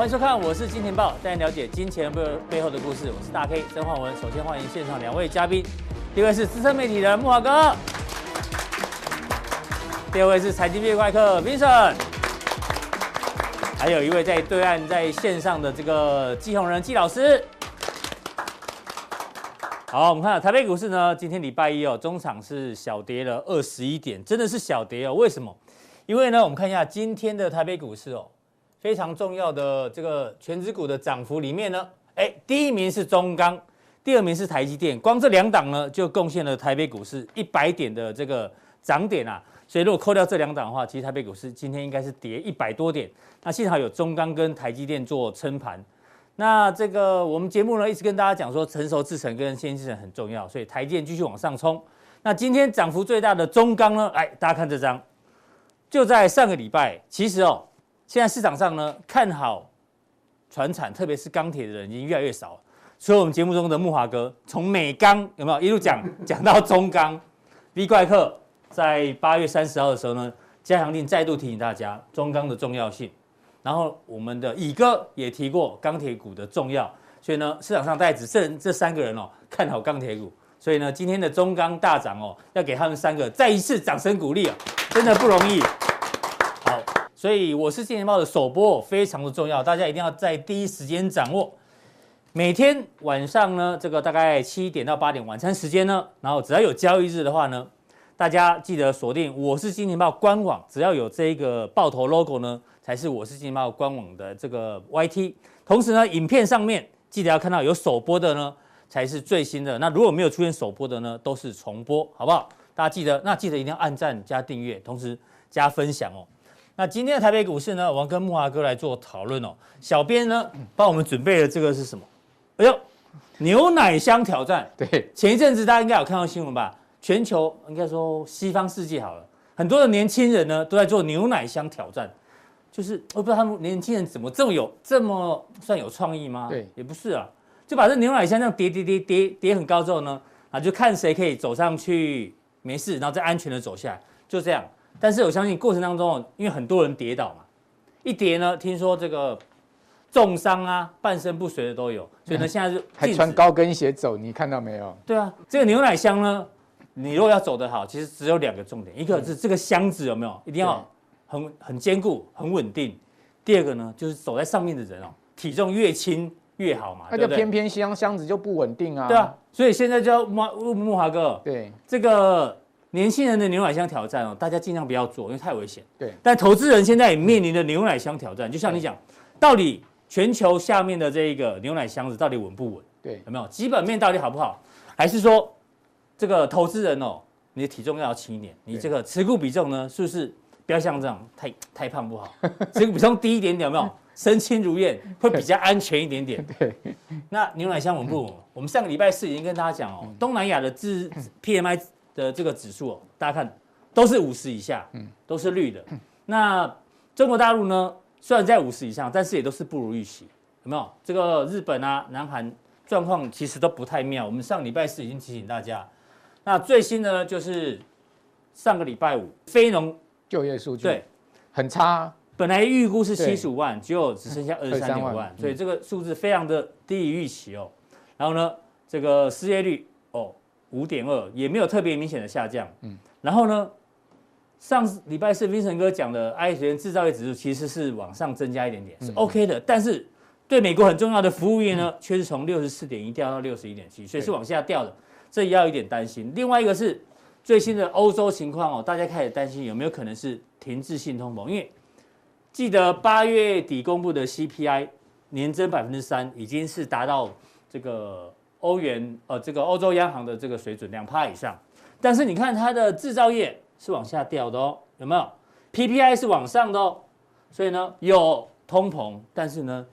欢迎收看，我是金钱爆，带您了解金钱背背后的故事。我是大 K 曾焕文。首先欢迎现场两位嘉宾，第一位是资深媒体人木华哥，第二位是财经壁怪客 Vincent，还有一位在对岸在线上的这个季宏仁季老师。好，我们看到台北股市呢，今天礼拜一哦，中场是小跌了二十一点，真的是小跌哦。为什么？因为呢，我们看一下今天的台北股市哦。非常重要的这个全指股的涨幅里面呢，哎，第一名是中钢，第二名是台积电，光这两档呢就贡献了台北股市一百点的这个涨点啊。所以如果扣掉这两档的话，其实台北股市今天应该是跌一百多点。那幸好有中钢跟台积电做撑盘。那这个我们节目呢一直跟大家讲说，成熟制程跟先进制程很重要，所以台积电继续往上冲。那今天涨幅最大的中钢呢，哎，大家看这张，就在上个礼拜，其实哦。现在市场上呢，看好传产，特别是钢铁的人已经越来越少了。所以，我们节目中的木华哥从美钢有没有一路讲讲到中钢？V 怪客在八月三十号的时候呢，加强令再度提醒大家中钢的重要性。然后，我们的乙哥也提过钢铁股的重要。所以呢，市场上大概只剩这三个人哦，看好钢铁股。所以呢，今天的中钢大涨哦，要给他们三个再一次掌声鼓励啊，真的不容易。所以我是金钱爆的首播非常的重要，大家一定要在第一时间掌握。每天晚上呢，这个大概七点到八点晚餐时间呢，然后只要有交易日的话呢，大家记得锁定我是金钱爆官网，只要有这个爆头 logo 呢，才是我是金钱爆官网的这个 YT。同时呢，影片上面记得要看到有首播的呢，才是最新的。那如果没有出现首播的呢，都是重播，好不好？大家记得，那记得一定要按赞加订阅，同时加分享哦。那今天的台北股市呢，我要跟木华哥来做讨论哦。小编呢，帮我们准备了这个是什么？哎呦，牛奶箱挑战。对，前一阵子大家应该有看到新闻吧？全球应该说西方世界好了，很多的年轻人呢都在做牛奶箱挑战。就是我不知道他们年轻人怎么这么有这么算有创意吗？对，也不是啊，就把这牛奶箱这样叠叠叠叠叠很高之后呢，啊，就看谁可以走上去没事，然后再安全的走下来，就这样。但是我相信过程当中，因为很多人跌倒嘛，一跌呢，听说这个重伤啊、半身不遂的都有，所以呢，现在是还穿高跟鞋走，你看到没有？对啊，这个牛奶箱呢，你如果要走得好，其实只有两个重点，一个是这个箱子有没有一定要很很坚固、很稳定；第二个呢，就是走在上面的人哦，体重越轻越好嘛。那就偏偏箱箱子就不稳定啊。对啊，所以现在就要木木华哥，对这个。年轻人的牛奶箱挑战哦，大家尽量不要做，因为太危险。对。但投资人现在也面临着牛奶箱挑战，就像你讲，到底全球下面的这一个牛奶箱子到底稳不稳？对。有没有基本面到底好不好？还是说这个投资人哦，你的体重要轻一点，你这个持股比重呢，是不是不要像这样太太胖不好？持股比重低一点点，有没有？身轻如燕会比较安全一点点。对。那牛奶箱稳不稳？我们上个礼拜四已经跟大家讲哦，东南亚的自 PMI。的这个指数哦，大家看都是五十以下，嗯，都是绿的。那中国大陆呢，虽然在五十以上，但是也都是不如预期，有没有？这个日本啊、南韩状况其实都不太妙。我们上礼拜四已经提醒大家，那最新的呢，就是上个礼拜五非农就业数据对很差，本来预估是七十五万，结果只剩下二十三点五万，所以这个数字非常的低于预期哦。然后呢，这个失业率哦。五点二也没有特别明显的下降，嗯，然后呢，上礼拜四 Vincent 哥讲的 ISM 制造业指数其实是往上增加一点点，是 OK 的，但是对美国很重要的服务业呢，却是从六十四点一掉到六十一点七，所以是往下掉的，这也要有点担心。另外一个是最新的欧洲情况哦，大家开始担心有没有可能是停滞性通膨，因为记得八月底公布的 CPI 年增百分之三，已经是达到这个。欧元呃，这个欧洲央行的这个水准两趴以上，但是你看它的制造业是往下掉的哦，有没有？PPI 是往上的哦，所以呢有通膨，但是呢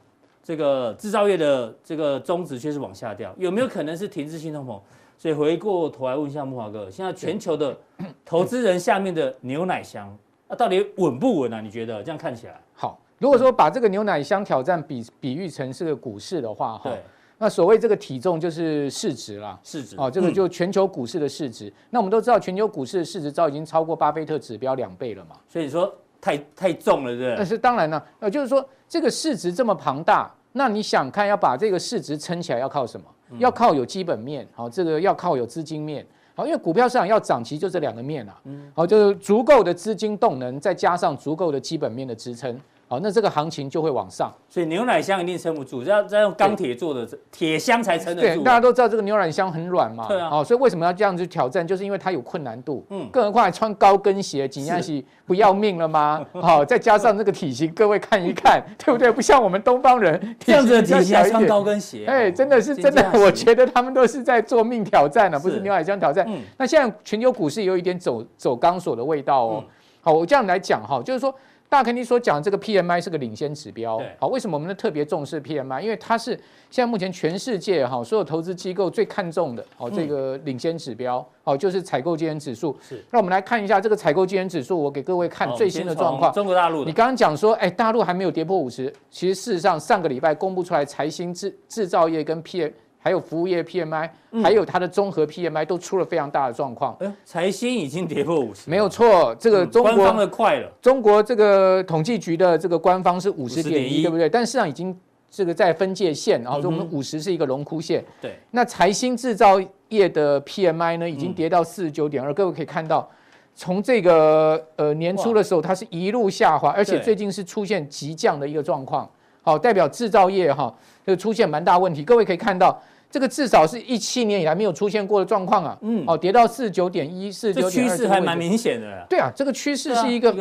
这个制造业的这个中值却是往下掉，有没有可能是停滞性通膨？所以回过头来问一下木华哥，现在全球的投资人下面的牛奶箱啊，到底稳不稳啊？你觉得这样看起来？好，如果说把这个牛奶箱挑战比比喻成是个股市的话，哈。对。那所谓这个体重就是市值啦，市值哦，这个就全球股市的市值。嗯、那我们都知道，全球股市的市值早已经超过巴菲特指标两倍了嘛。所以说，太太重了，对不对？但是当然了，呃，就是说这个市值这么庞大，那你想看要把这个市值撑起来，要靠什么？嗯、要靠有基本面，好，这个要靠有资金面，好，因为股票市场要涨，其实就这两个面啊，好，就是足够的资金动能，再加上足够的基本面的支撑。好，那这个行情就会往上，所以牛奶箱一定撑不住，要要用钢铁做的铁箱才撑得住。对，大家都知道这个牛奶箱很软嘛，对啊。好，所以为什么要这样子挑战？就是因为它有困难度，嗯，更何况还穿高跟鞋，紧张是 不要命了吗？好，再加上这个体型，各位看一看，对不对？不像我们东方人这样子的体型穿高跟鞋，哎，真的是真的，我觉得他们都是在做命挑战了，不是牛奶箱挑战。嗯那现在全球股市有一点走走钢索的味道哦。好，我这样来讲哈，就是说。大肯定所讲这个 PMI 是个领先指标，好，为什么我们特别重视 PMI？因为它是现在目前全世界哈所有投资机构最看重的，好，这个领先指标，好，就是采购经理指数。是，那我们来看一下这个采购经理指数，我给各位看最新的状况。中国大陆，你刚刚讲说，哎，大陆还没有跌破五十，其实事实上上个礼拜公布出来财新制制造业跟 PM。还有服务业 PMI，还有它的综合 PMI 都出了非常大的状况。哎，财新已经跌破五十，没有错。这个中国官方的快了，中国这个统计局的这个官方是五十点一，对不对？但市场已经这个在分界线，然后说我们五十是一个荣枯线。对。那财新制造业的 PMI 呢，已经跌到四十九点二。各位可以看到，从这个呃年初的时候，它是一路下滑，而且最近是出现急降的一个状况。好，代表制造业哈，就出现蛮大问题。各位可以看到。这个至少是一七年以来没有出现过的状况啊！嗯，哦，跌到四十九点一，四十九点二，趋势还蛮明显的。对啊，这个趋势是一个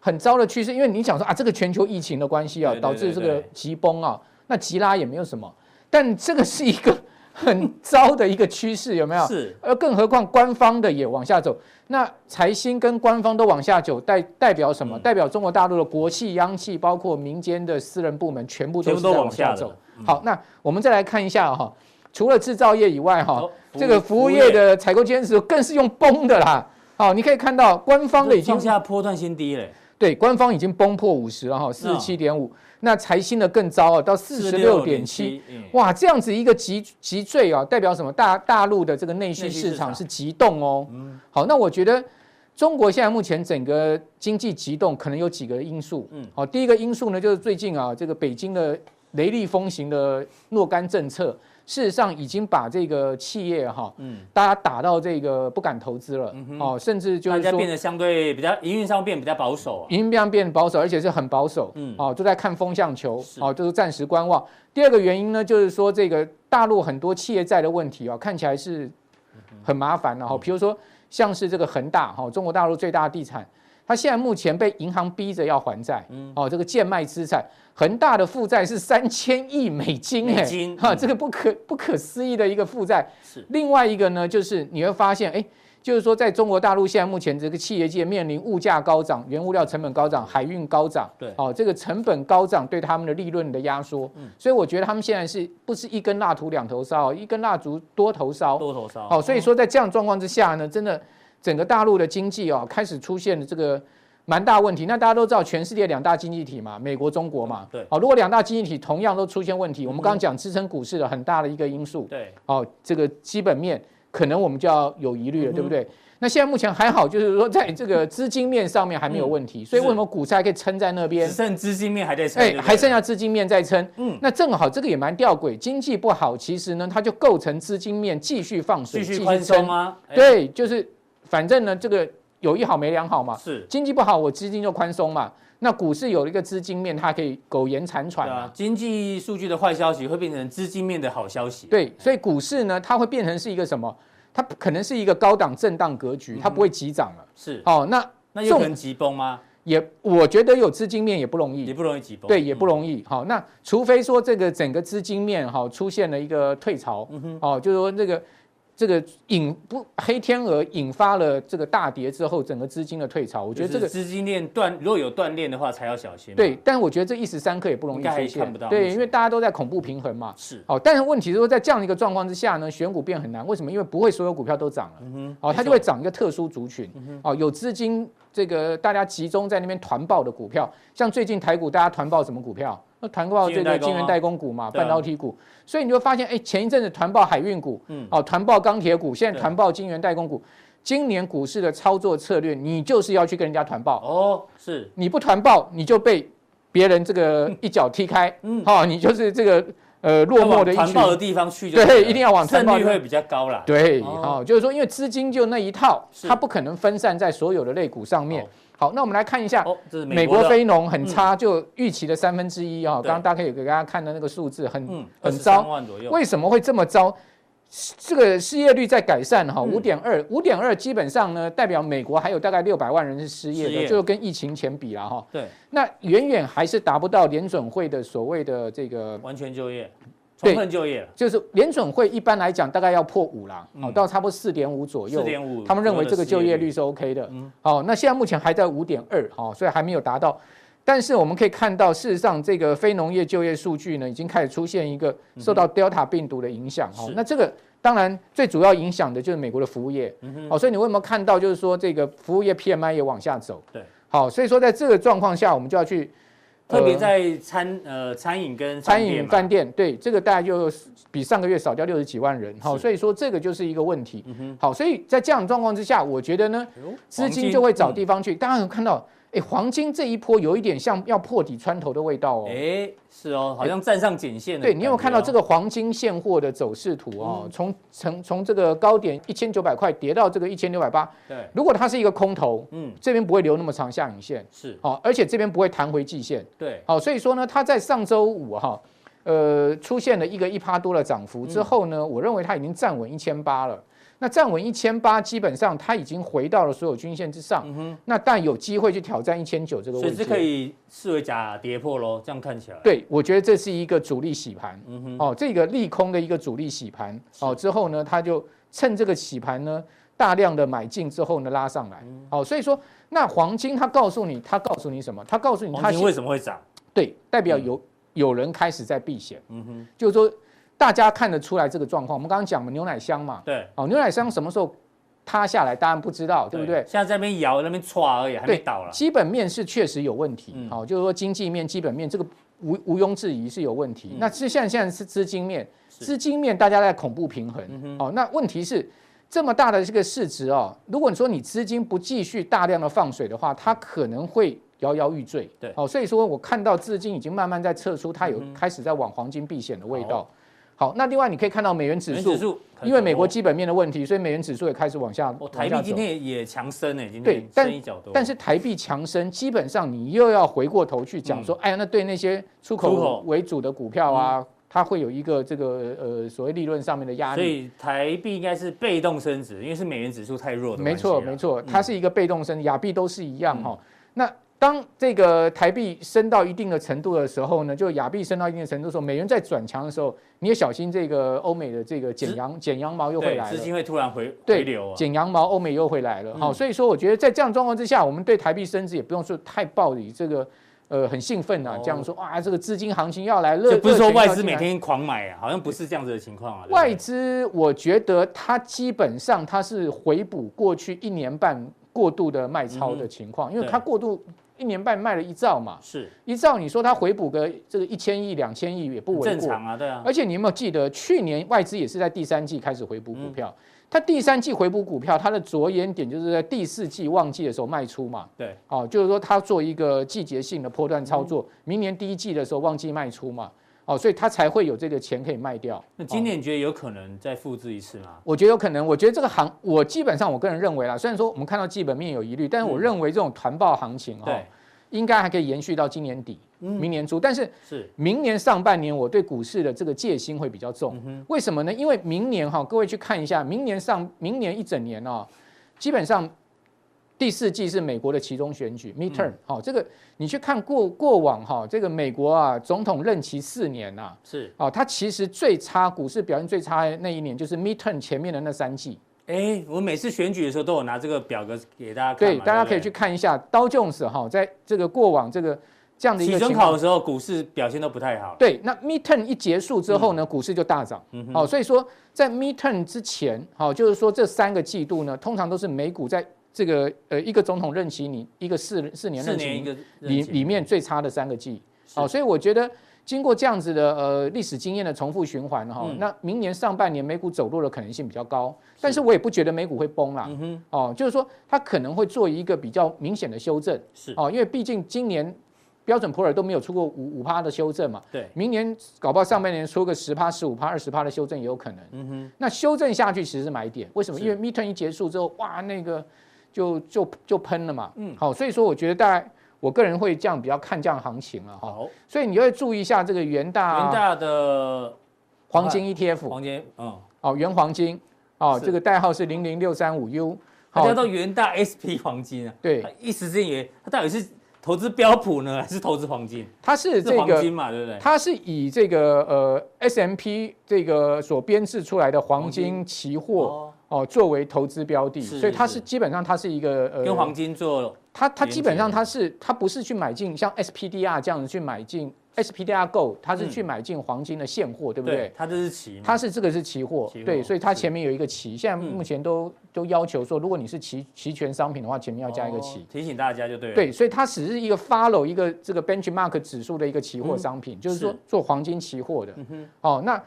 很糟的趋势，因为你想说啊，这个全球疫情的关系啊，导致这个急崩啊，那急拉也没有什么，但这个是一个很糟的一个趋势，有没有？是。而更何况官方的也往下走，那财新跟官方都往下走，代代表什么？代表中国大陆的国企、央企，包括民间的私人部门，全部都是在往下走。好，那我们再来看一下哈。除了制造业以外，哈，这个服务业的采购经理指数更是用崩的啦。好，你可以看到官方的已经创下波段新低了。对，官方已经崩破五十了哈，四十七点五。那财新的更糟啊，到四十六点七。哇，这样子一个急急坠啊，代表什么？大大陆的这个内需市场是急动哦。嗯。好，那我觉得中国现在目前整个经济急动可能有几个因素。嗯。好，第一个因素呢，就是最近啊，这个北京的雷厉风行的若干政策。事实上已经把这个企业哈，嗯，大家打到这个不敢投资了，哦，甚至就是说变得相对比较营运上变比较保守，营运上变保守，而且是很保守，嗯，哦，都在看风向球，哦，就是暂时观望。第二个原因呢，就是说这个大陆很多企业债的问题啊，看起来是很麻烦的哈，比如说像是这个恒大哈，中国大陆最大的地产。他现在目前被银行逼着要还债，嗯，哦，这个贱卖资产，恒大的负债是三千亿美金，哎，哈，这个不可不可思议的一个负债。是。另外一个呢，就是你会发现，哎，就是说，在中国大陆现在目前这个企业界面临物价高涨，原物料成本高涨，海运高涨，对，哦，这个成本高涨对他们的利润的压缩，嗯，所以我觉得他们现在是不是一根蜡烛两头烧，一根蜡烛多头烧，多头烧，哦，所以说在这样状况之下呢，真的。整个大陆的经济哦，开始出现了这个蛮大问题。那大家都知道，全世界两大经济体嘛，美国、中国嘛。对。好，如果两大经济体同样都出现问题，我们刚刚讲支撑股市的很大的一个因素。对。哦，这个基本面可能我们就要有疑虑了，对不对？那现在目前还好，就是说在这个资金面上面还没有问题，所以为什么股市还可以撑在那边？只剩资金面还在撑。哎，还剩下资金面在撑。嗯。那正好这个也蛮吊诡，经济不好，其实呢，它就构成资金面继续放水、继续宽松吗？对，就是。反正呢，这个有一好没两好嘛。是经济不好，我资金就宽松嘛。那股市有一个资金面，它可以苟延残喘嘛。经济数据的坏消息会变成资金面的好消息。对，所以股市呢，它会变成是一个什么？它可能是一个高档震荡格局，它不会急涨了。是哦，那那有可能急崩吗？也，我觉得有资金面也不容易，也不容易急崩。对，也不容易。好，那除非说这个整个资金面哈出现了一个退潮，嗯哼，哦，就是说这个。这个引不黑天鹅引发了这个大跌之后，整个资金的退潮，我觉得这个资金链断，如果有断链的话，才要小心。对，但我觉得这一时三刻也不容易出现。对，因为大家都在恐怖平衡嘛。是。哦，但是问题是说，在这样的一个状况之下呢，选股变很难。为什么？因为不会所有股票都涨了。嗯哼。哦，它就会涨一个特殊族群。嗯哼。哦，有资金这个大家集中在那边团报的股票，像最近台股大家团报什么股票？那团报这个晶圆代工股嘛，半导体股，所以你就发现，哎，前一阵子团报海运股，嗯，哦，团报钢铁股，现在团报晶圆代工股，今年股市的操作策略，你就是要去跟人家团报。哦，是，你不团报，你就被别人这个 一脚踢开，嗯，好，你就是这个呃落寞的一群。团报的地方去，对，一定要往胜率会比较高啦。对，哦，就是说，因为资金就那一套，它不可能分散在所有的类股上面。好，那我们来看一下，美国非农很差，就预期的三分之一啊。刚刚大家可以给大家看的那个数字很很糟，为什么会这么糟？这个失业率在改善哈，五点二，五点二基本上呢，代表美国还有大概六百万人是失业的，就跟疫情前比了哈。对，那远远还是达不到联准会的所谓的这个完全就业、充分就业。就是联准会一般来讲大概要破五啦，好到差不多四点五左右。四点五，他们认为这个就业率是 OK 的。好，那现在目前还在五点二，好，所以还没有达到。但是我们可以看到，事实上这个非农业就业数据呢，已经开始出现一个受到 Delta 病毒的影响。好，那这个。当然，最主要影响的就是美国的服务业。嗯哼。好，所以你为什么看到就是说这个服务业 PMI 也往下走？对。好，所以说在这个状况下，我们就要去，特别在餐呃餐饮跟餐饮饭店，对这个大概就比上个月少掉六十几万人。好，所以说这个就是一个问题。嗯哼。好，所以在这样的状况之下，我觉得呢，资金就会找地方去。大家有看到？哎，黄金这一波有一点像要破底穿头的味道哦。哎，是哦，好像站上颈线了。对，你有看到这个黄金现货的走势图哦？从从从这个高点一千九百块跌到这个一千六百八。对，如果它是一个空头，嗯，这边不会留那么长下影线。是，好，而且这边不会弹回季线。对，好，所以说呢，它在上周五哈，呃，出现了一个一趴多的涨幅之后呢，我认为它已经站稳一千八了。那站稳一千八，基本上它已经回到了所有均线之上。那但有机会去挑战一千九这个位置。所以是可以视为假跌破喽，这样看起来。对，我觉得这是一个主力洗盘。嗯哼。哦，这个利空的一个主力洗盘。哦，之后呢，它就趁这个洗盘呢，大量的买进之后呢，拉上来。哦，所以说，那黄金它告诉你，它告诉你什么？它告诉你，它为什么会涨？对，代表有有人开始在避险。嗯哼。就是说。大家看得出来这个状况。我们刚刚讲嘛，牛奶箱嘛，对，哦，牛奶箱什么时候塌下来，当然不知道，对不对？现在在那边摇，那边歘而已，还没倒了。基本面是确实有问题，好，就是说经济面、基本面这个毋毋庸置疑是有问题。那是现在现在是资金面，资金面大家在恐怖平衡，哦，那问题是这么大的这个市值哦，如果你说你资金不继续大量的放水的话，它可能会摇摇欲坠，对，哦，所以说我看到资金已经慢慢在撤出，它有开始在往黄金避险的味道。好，那另外你可以看到美元指数，因为美国基本面的问题，所以美元指数也开始往下。哦，台币今天也强升诶，今天对，但但是台币强升，基本上你又要回过头去讲说，哎呀，那对那些出口为主的股票啊，它会有一个这个呃所谓利润上面的压力。所以台币应该是被动升值，因为是美元指数太弱的。没错，没错，它是一个被动升，亚币都是一样哈。那当这个台币升到一定的程度的时候呢，就亚币升到一定的程度的时候，美元在转强的时候，你也小心这个欧美的这个剪羊剪羊毛又会来了，资金会突然回回流，剪羊毛欧美又会来了。好，所以说我觉得在这样状况之下，我们对台币升值也不用说太暴以这个呃很兴奋啊，这样说哇，这个资金行情要来了，不是说外资每天狂买啊，好像不是这样子的情况啊。外资我觉得它基本上它是回补过去一年半过度的卖超的情况，因为它过度。一年半卖了一兆嘛，是。一兆，你说它回补个这个一千亿、两千亿也不为过，正常啊，对啊。而且你有没有记得，去年外资也是在第三季开始回补股票，它第三季回补股票，它的着眼点就是在第四季旺季的时候卖出嘛，对，哦，就是说它做一个季节性的波段操作，明年第一季的时候旺季卖出嘛。哦，所以他才会有这个钱可以卖掉。那今年你觉得有可能再复制一次吗？我觉得有可能。我觉得这个行，我基本上我个人认为啦，虽然说我们看到基本面有疑虑，但是我认为这种团报行情哦，应该还可以延续到今年底、明年初。但是是明年上半年，我对股市的这个戒心会比较重。为什么呢？因为明年哈，各位去看一下，明年上明年一整年哦，基本上。第四季是美国的其中选举，midterm，好，这个你去看过过往哈，这个美国啊总统任期四年呐，是，哦，它其实最差股市表现最差的那一年就是 midterm 前面的那三季。哎，我每次选举的时候都有拿这个表格给大家看，对，大家可以去看一下道琼斯哈，在这个过往这个这样的一个期中考的时候，股市表现都不太好。对，那 midterm 一结束之后呢，股市就大涨。嗯，好，所以说在 midterm 之前，好，就是说这三个季度呢，通常都是美股在。这个呃，一个总统任期，你一个四四年任期里里面最差的三个季，好，所以我觉得经过这样子的呃历史经验的重复循环哈，嗯、那明年上半年美股走弱的可能性比较高，但是我也不觉得美股会崩啦。哦，就是说它可能会做一个比较明显的修正，是。哦，因为毕竟今年标准普尔都没有出过五五趴的修正嘛，对，明年搞不好上半年出个十趴、十五趴、二十趴的修正也有可能。嗯哼，那修正下去其实是买点，为什么？因为 midterm 一结束之后，哇，那个就就就喷了嘛。嗯，好、哦，所以说我觉得大概。我个人会这样比较看这样行情了哈，好所以你会注意一下这个元大元大的黄金 ETF，黄金，嗯，哦，元黄金，哦，是这个代号是零零六三五 U，它叫做元大 SP 黄金啊，对，一时之间它到底是投资标普呢，还是投资黄金？它是这个黄金嘛，对不对？它是以这个呃 S M P 这个所编制出来的黄金期货哦作为投资标的，所以它是基本上它是一个呃跟黄金做。它它基本上它是它不是去买进像 SPDR 这样子去买进 SPDR Gold，它是去买进黄金的现货，对不对？它这是期，它是这个是期货，对，所以它前面有一个期。现在目前都都要求说，如果你是期期权商品的话，前面要加一个期。提醒大家就对了。对，所以它只是一个 follow 一个这个 benchmark 指数的一个期货商品，就是说做黄金期货的。哦，那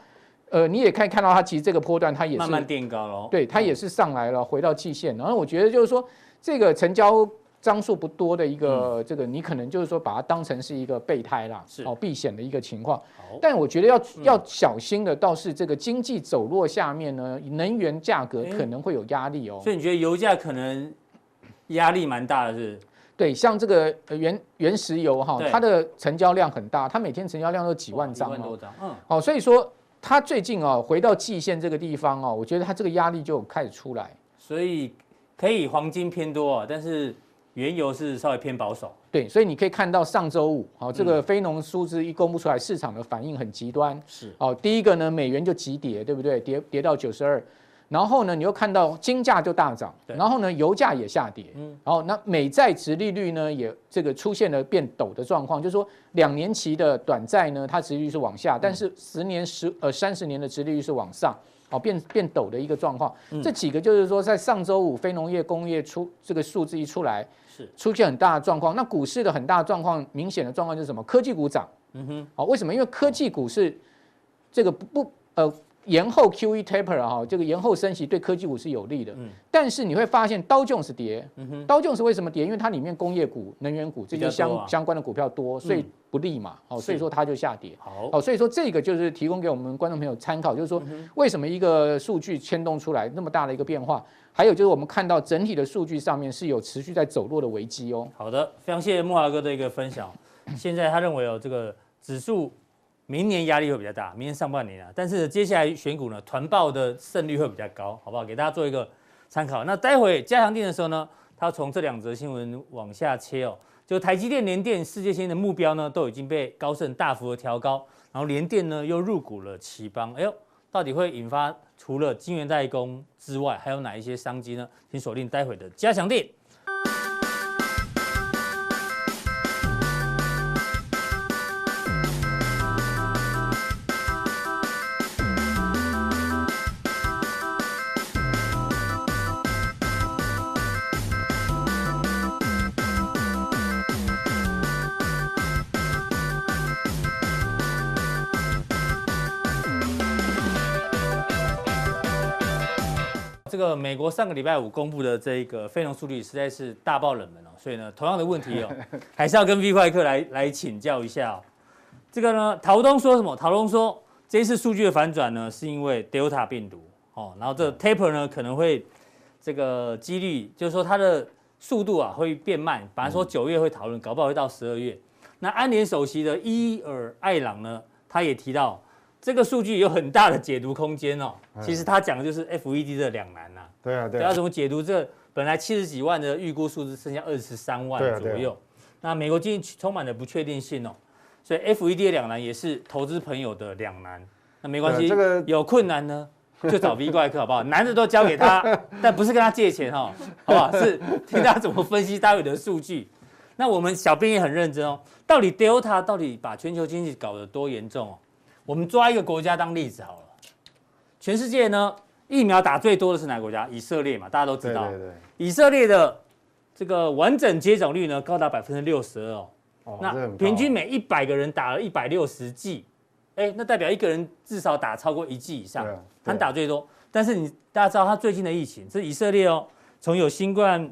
呃你也可以看到它其实这个波段它也是慢慢垫高了，对，它也是上来了，回到季线。然后我觉得就是说这个成交。张数不多的一个这个，你可能就是说把它当成是一个备胎啦，是哦避险的一个情况。但我觉得要要小心的倒是这个经济走弱下面呢，能源价格可能会有压力哦。所以你觉得油价可能压力蛮大的是？对，像这个原原石油哈，它的成交量很大，它每天成交量都几万张哦。嗯。好，所以说它最近哦回到季线这个地方哦，我觉得它这个压力就开始出来。所以可以黄金偏多啊，但是。原油是稍微偏保守，对，所以你可以看到上周五，好，这个非农数字一公布出来，市场的反应很极端，是，哦，第一个呢，美元就急跌，对不对？跌跌到九十二，然后呢，你又看到金价就大涨，然后呢，油价也下跌，嗯，然后那美债殖利率呢也这个出现了变陡的状况，就是说两年期的短债呢，它殖利率是往下，但是十年十呃三十年的殖利率是往上。哦，变变陡的一个状况，嗯、这几个就是说，在上周五非农业工业出这个数字一出来，是出现很大的状况。那股市的很大的状况，明显的状况就是什么？科技股涨，嗯哼，好，为什么？因为科技股是这个不不呃。延后 QE taper 哈，这个延后升息对科技股是有利的。嗯。但是你会发现刀琼是跌，嗯哼。道琼斯为什么跌？因为它里面工业股、能源股这些相相关的股票多，所以不利嘛。好，所以说它就下跌。好。好，所以说这个就是提供给我们观众朋友参考，就是说为什么一个数据牵动出来那么大的一个变化？还有就是我们看到整体的数据上面是有持续在走弱的危机哦。好的，非常谢谢慕驊哥的一个分享。现在他认为哦这个指数。明年压力会比较大，明年上半年啊，但是接下来选股呢，团报的胜率会比较高，好不好？给大家做一个参考。那待会加强錠的时候呢，他从这两则新闻往下切哦，就台积电、联电世界先的目标呢，都已经被高盛大幅的调高，然后联电呢又入股了奇邦，哎呦，到底会引发除了晶圆代工之外，还有哪一些商机呢？请锁定待会的加强錠。个美国上个礼拜五公布的这个非农数据实在是大爆冷门哦，所以呢，同样的问题哦，还是要跟 V 怪客来来请教一下哦。这个呢，陶东说什么？陶东说这一次数据的反转呢，是因为 Delta 病毒哦，然后这个 Taper 呢可能会这个几率就是说它的速度啊会变慢，本来说九月会讨论，搞不好会到十二月。那安联首席的伊尔艾朗呢，他也提到。这个数据有很大的解读空间哦。其实他讲的就是 FED 的两难呐。对啊，对。要怎么解读这本来七十几万的预估数字，剩下二十三万左右？那美国经济充满了不确定性哦，所以 FED 的两难也是投资朋友的两难。那没关系，这个有困难呢，就找 V 怪客好不好？难的都交给他，但不是跟他借钱哈，好不好？是听他怎么分析待会的数据。那我们小编也很认真哦，到底 Delta 到底把全球经济搞得多严重哦？我们抓一个国家当例子好了，全世界呢疫苗打最多的是哪个国家？以色列嘛，大家都知道。对对对。以色列的这个完整接种率呢高达百分之六十二哦，哦、那平均每一百个人打了一百六十剂，哎，那代表一个人至少打超过一剂以上，他打最多。但是你大家知道他最近的疫情，是以色列哦，从有新冠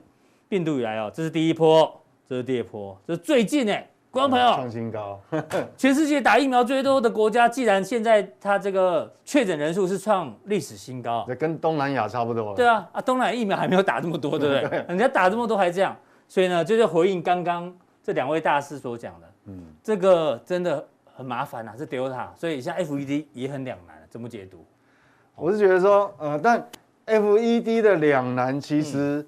病毒以来哦，这是第一波，这是第二波，这是最近哎。观众朋友，创新高，全世界打疫苗最多的国家，既然现在它这个确诊人数是创历史新高，跟东南亚差不多。对啊，啊，东南亚疫苗还没有打这么多，对不对？人家打这么多还这样，所以呢，就是回应刚刚这两位大师所讲的，嗯，这个真的很麻烦啊，是 Delta，所以像 FED 也很两难，怎么解读？我是觉得说，呃，但 FED 的两难其实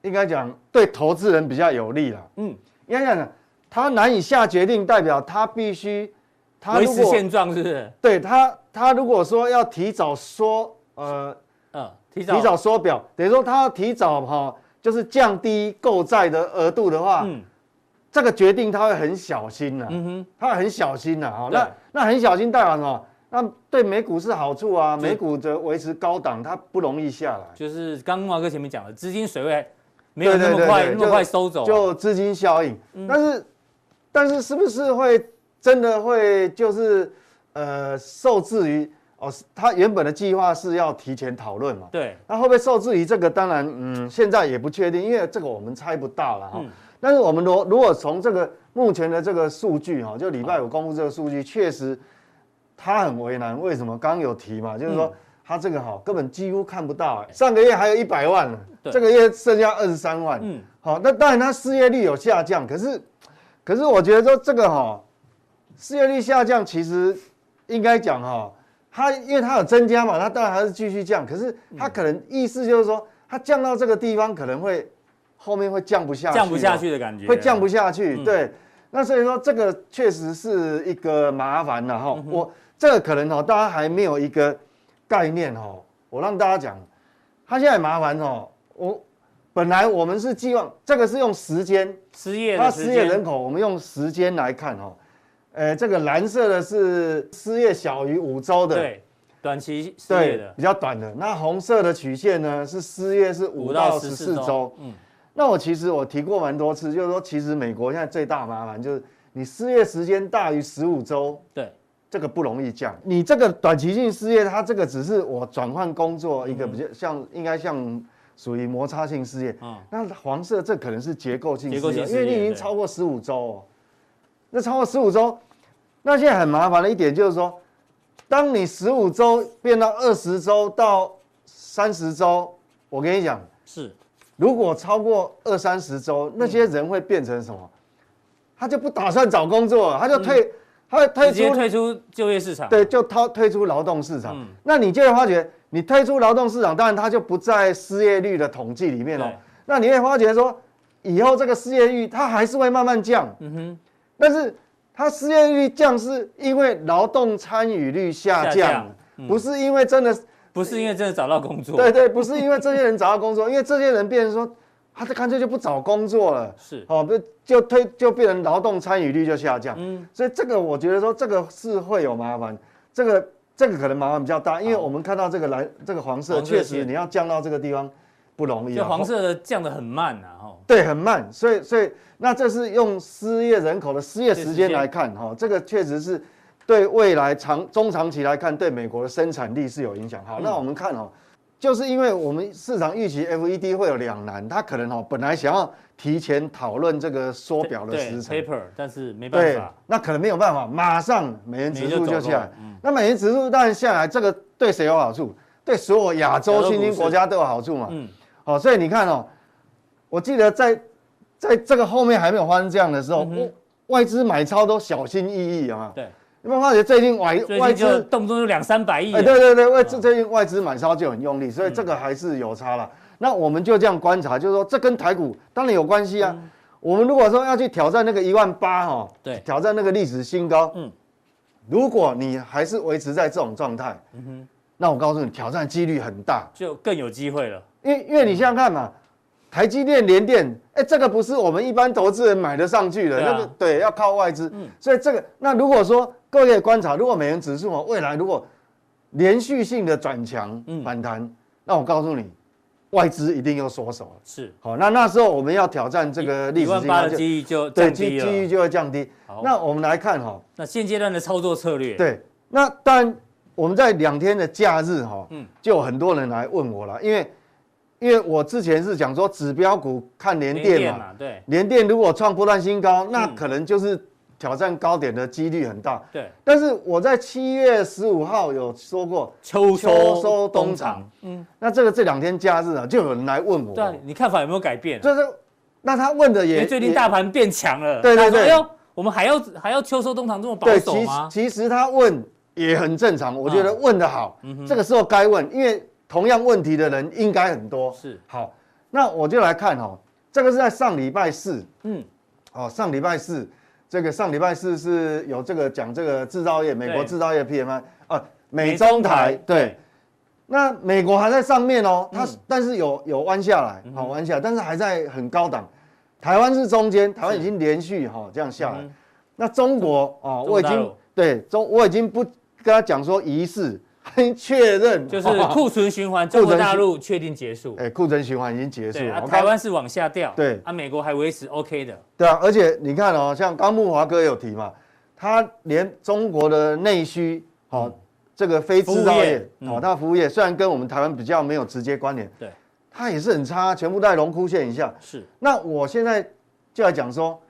应该讲对投资人比较有利了，嗯，应该讲。他难以下决定，代表他必须，他维持现状，是不是？对他，他如果说要提早缩，呃，嗯，提早提早缩表，等于说他要提早哈，就是降低购债的额度的话，嗯，这个决定他会很小心呐，嗯哼，他会很小心呐，哈，那那很小心代表什么？那对美股是好处啊，美股的维持高档，它不容易下来。就是刚刚华哥前面讲的，资金水位没有那么快那么快收走，就资金效应，但是。但是是不是会真的会就是呃受制于哦？他原本的计划是要提前讨论嘛？对。那会不会受制于这个？当然，嗯，现在也不确定，因为这个我们猜不到了哈。嗯、但是我们如如果从这个目前的这个数据哈，就礼拜五公布这个数据，确实他很为难。为什么？刚刚有提嘛，就是说他这个哈根本几乎看不到。上个月还有一百万呢，对这个月剩下二十三万。嗯。好，那当然他失业率有下降，可是。可是我觉得说这个哈，失业率下降，其实应该讲哈，它因为它有增加嘛，它当然还是继续降。可是它可能意思就是说，它降到这个地方可能会后面会降不下去，降不下去的感觉，会降不下去。对，那所以说这个确实是一个麻烦了哈。我这个可能哈，大家还没有一个概念哈。我让大家讲，它现在麻烦哦，我。本来我们是寄望这个是用时间失业，他失业人口，我们用时间来看哈，呃，这个蓝色的是失业小于五周的，对，短期失业的。比较短的。那红色的曲线呢是失业是五到十四周，嗯，那我其实我提过蛮多次，就是说其实美国现在最大麻烦就是你失业时间大于十五周，对，这个不容易降。你这个短期性失业，它这个只是我转换工作一个比较像，应该像。属于摩擦性失业，嗯，那黄色这可能是结构性失业，因为你已经超过十五周哦，那超过十五周，那现在很麻烦的一点就是说，当你十五周变到二十周到三十周，我跟你讲，是，如果超过二三十周，那些人会变成什么？他就不打算找工作了，他就退，他会退出退出就业市场，对，就他退出劳动市场，那你就会发觉。你退出劳动市场，当然它就不在失业率的统计里面了。那你会发觉说，以后这个失业率它还是会慢慢降。嗯哼。但是它失业率降是因为劳动参与率下降，不是因为真的，不是因为真的找到工作。对对，不是因为这些人找到工作，因为这些人变成说，他就干脆就不找工作了。是。哦，不就推就变成劳动参与率就下降。嗯。所以这个我觉得说，这个是会有麻烦。这个。这个可能麻烦比较大，因为我们看到这个蓝、这个黄色，确实你要降到这个地方不容易。就黄色的降得很慢呐，哈。对，很慢，所以所以那这是用失业人口的失业时间来看，哈，这个确实是对未来长中长期来看，对美国的生产力是有影响。好，那我们看哦，就是因为我们市场预期 FED 会有两难，它可能哦本来想要。提前讨论这个缩表的时程，paper，但是没办法，那可能没有办法，马上美元指数就下来。那美元指数当然下来，这个对谁有好处？对所有亚洲新兴国家都有好处嘛。嗯，好，所以你看哦，我记得在在这个后面还没有发生这样的时候，外资买超都小心翼翼啊。对，有没有发觉最近外外资动不动就两三百亿？哎，对对对，外资最近外资买超就很用力，所以这个还是有差了。那我们就这样观察，就是说，这跟台股当然有关系啊。我们如果说要去挑战那个一万八哈，对，挑战那个历史新高，嗯，如果你还是维持在这种状态，嗯哼，那我告诉你，挑战几率很大，就更有机会了。因为因为你想想看嘛，台积电、联电，哎，这个不是我们一般投资人买得上去的，那个对，要靠外资。嗯，所以这个，那如果说各位观察，如果美元指数啊，未来如果连续性的转强反弹，那我告诉你。外资一定又缩手了。是，好，那那时候我们要挑战这个历史新高，的机遇就对机机遇就会降低。好，那我们来看哈，那现阶段的操作策略，对，那当然我们在两天的假日哈，嗯，就有很多人来问我了，因为因为我之前是讲说指标股看联电嘛，对，联电如果创波段新高，那可能就是。挑战高点的几率很大，对。但是我在七月十五号有说过秋收收冬藏，嗯，那这个这两天假日啊，就有人来问我，对，你看法有没有改变？就是，那他问的也，最近大盘变强了，对对对。哎呦，我们还要还要秋收冬藏这么保守吗？其实其实他问也很正常，我觉得问的好，这个时候该问，因为同样问题的人应该很多。是，好，那我就来看哈，这个是在上礼拜四，嗯，哦，上礼拜四。这个上礼拜四是有这个讲这个制造业，美国制造业 PMI 啊，美中台对，那美国还在上面哦，它但是有有弯下来，好弯下来，但是还在很高档，台湾是中间，台湾已经连续哈这样下来，那中国哦，我已经对中我已经不跟他讲说疑似。确认就是库存循环，中国大陆确定结束。哎，库存循环已经结束了。台湾是往下掉。对啊，美国还维持 OK 的。对啊，而且你看哦，像刚木华哥有提嘛，他连中国的内需，好，这个非制造业，好，他服务业虽然跟我们台湾比较没有直接关联，对，他也是很差，全部在荣枯线以下。是。那我现在就要讲说。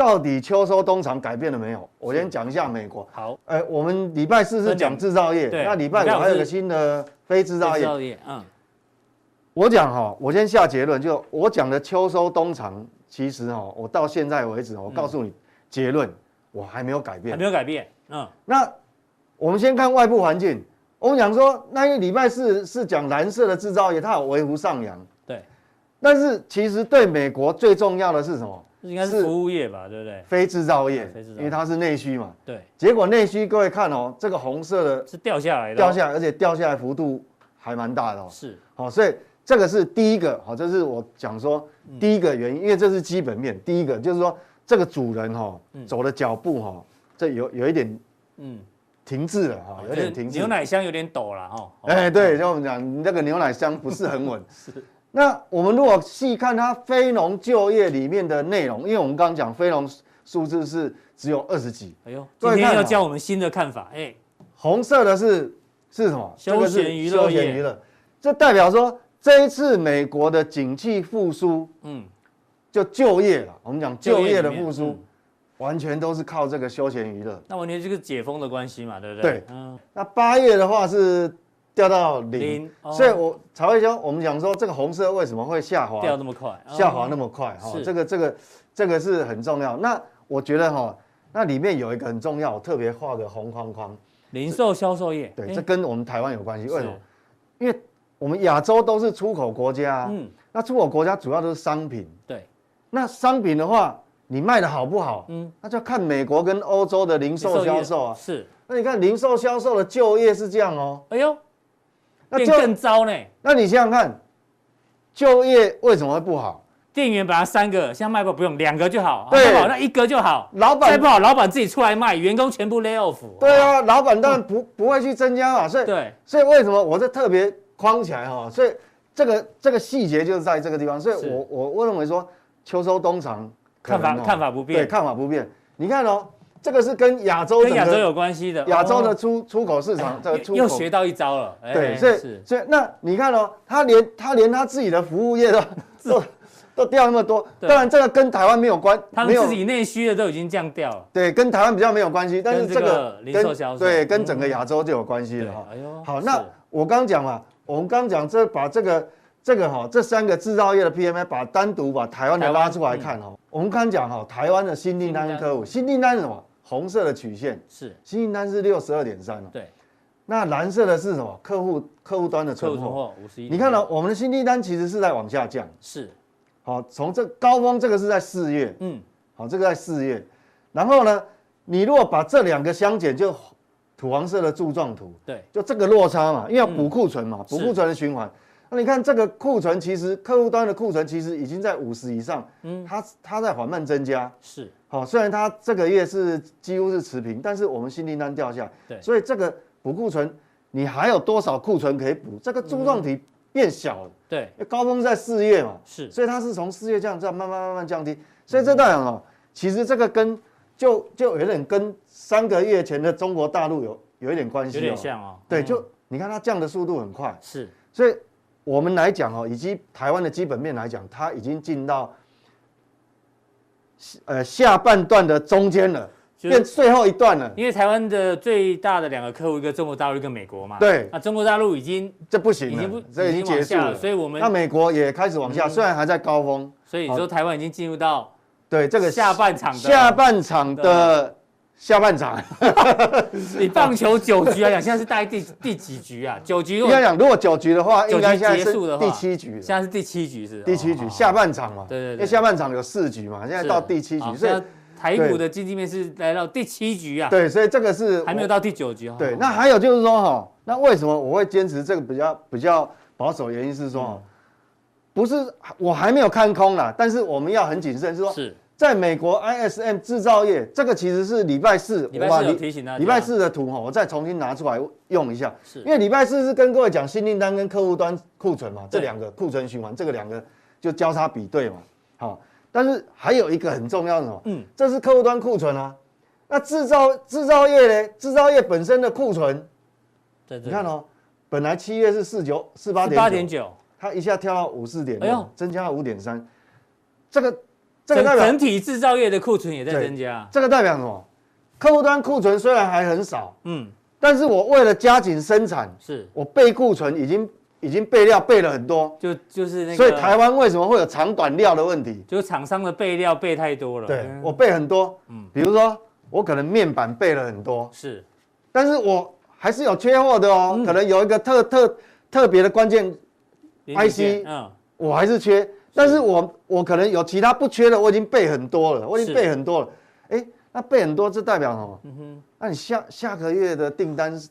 到底秋收冬藏改变了没有？我先讲一下美国。好，哎，我们礼拜四是讲制造业，那礼拜五还有个新的非制造业。嗯，我讲哈，我先下结论，就我讲的秋收冬藏，其实哈，我到现在为止，我告诉你结论，我还没有改变，还没有改变。嗯，那我们先看外部环境，我们讲说，那一礼拜四是讲蓝色的制造业，它有微幅上扬。对，但是其实对美国最重要的是什么？应该是服务业吧，对不对？非制造业，因为它是内需嘛。对。结果内需，各位看哦，这个红色的是掉下来的，掉下来，而且掉下来幅度还蛮大的哦。是。好，所以这个是第一个，好，这是我讲说第一个原因，因为这是基本面。第一个就是说，这个主人哈走的脚步哈，这有有一点嗯停滞了哈，有点停滞。牛奶箱有点抖了哈。哎，对，像我们讲，你那个牛奶箱不是很稳。是。那我们如果细看它非农就业里面的内容，因为我们刚刚讲非农数字是只有二十几。哎呦，今天要教我们新的看法。哎，红色的是是什么？休闲娱乐业。休闲娱乐，这代表说这一次美国的景气复苏，嗯，就就业了。我们讲就业的复苏，完全都是靠这个休闲娱乐。那完全就是解封的关系嘛，对不对？对。嗯。那八月的话是。掉到零，所以我才会说，我们讲说这个红色为什么会下滑？掉那么快，下滑那么快哈，这个这个这个是很重要。那我觉得哈，那里面有一个很重要，我特别画个红框框，零售销售业。对，这跟我们台湾有关系。为什么？因为我们亚洲都是出口国家，嗯，那出口国家主要都是商品。对，那商品的话，你卖的好不好？嗯，那就要看美国跟欧洲的零售销售啊。是，那你看零售销售的就业是这样哦。哎呦。那就更糟呢。那你想想看，就业为什么会不好？店员本来三个，现在卖不不用两个就好。对，那一个就好。老板再不好，老板自己出来卖，员工全部 lay off。对啊，老板当然不不会去增加嘛。所以对，所以为什么我这特别框起来哈？所以这个这个细节就是在这个地方。所以我我我认为说，秋收冬藏看法看法不变，对，看法不变。你看哦。这个是跟亚洲跟亚洲有关系的，亚洲的出出口市场这个出口。又学到一招了。对，所以所以那你看哦，他连他连他自己的服务业都 都都掉那么多，当然这个跟台湾没有关，他们自己内需的都已经降掉了。对，跟台湾比较没有关系，但是这个零售销售。对跟整个亚洲就有关系了。哈。哎呦，好，那我刚讲嘛，我们刚讲这把这个这个哈这三个制造业的 PMI 把单独把台湾的拉出来看哈，我们刚讲哈台湾的新订单跟客户，新订单是什么？红色的曲线是。新订单是六十二点三对，那蓝色的是什么？客户客户端的存货。五十一。你看到我们的新订单其实是在往下降，是，好，从这高峰这个是在四月，嗯，好，这个在四月，然后呢，你如果把这两个相减，就土黄色的柱状图，对，就这个落差嘛，因为要补库存嘛，补库存的循环。那你看这个库存，其实客户端的库存其实已经在五十以上，嗯，它它在缓慢增加，是。好，虽然它这个月是几乎是持平，但是我们新订单掉下来，对，所以这个补库存，你还有多少库存可以补？这个柱状体变小了。对，高峰在四月嘛，是，所以它是从四月这样这样慢慢慢慢降低，所以这代表哦，其实这个跟就就有点跟三个月前的中国大陆有有一点关系，有点像哦。对，就你看它降的速度很快，是，所以我们来讲哦，以及台湾的基本面来讲，它已经进到呃下半段的中间了。变最后一段了，因为台湾的最大的两个客户，一个中国大陆，一个美国嘛。对，那中国大陆已经这不行了，已经不，这已经结束了。所以我们那美国也开始往下，虽然还在高峰。所以你说台湾已经进入到对这个下半场的下半场的下半场。你棒球九局来讲，现在是大概第 第几局啊？九局。应该讲，如果九局的话，应该结束的话，第七局。现在是第七局是？第七局下半场嘛。对对对。因为下半场有四局嘛，现在到第七局，所以。台股的经济面是来到第七局啊，对，所以这个是还没有到第九局。对，那还有就是说哈，那为什么我会坚持这个比较比较保守？原因是说，不是我还没有看空啦，但是我们要很谨慎，是说，是在美国 ISM 制造业，这个其实是礼拜四，礼拜四提醒大家，礼拜四的图哈，我再重新拿出来用一下，是因为礼拜四是跟各位讲新订单跟客户端库存嘛，这两个库存循环，这个两个就交叉比对嘛，好。但是还有一个很重要的什么？嗯，这是客户端库存啊。那制造制造业呢？制造业本身的库存，对，你看哦，本来七月是四九四八点八点九，它一下跳到五四点六，增加了五点三。这个这个代表整体制造业的库存也在增加。这个代表什么？客户端库存虽然还很少，嗯，但是我为了加紧生产，是我备库存已经。已经备料备了很多，就就是那个，所以台湾为什么会有长短料的问题？就是厂商的备料备太多了。对，我备很多，嗯，比如说我可能面板备了很多，是，但是我还是有缺货的哦，可能有一个特特特别的关键 IC，嗯，我还是缺，但是我我可能有其他不缺的，我已经备很多了，我已经备很多了，哎，那备很多，这代表什么？嗯哼，那你下下个月的订单是？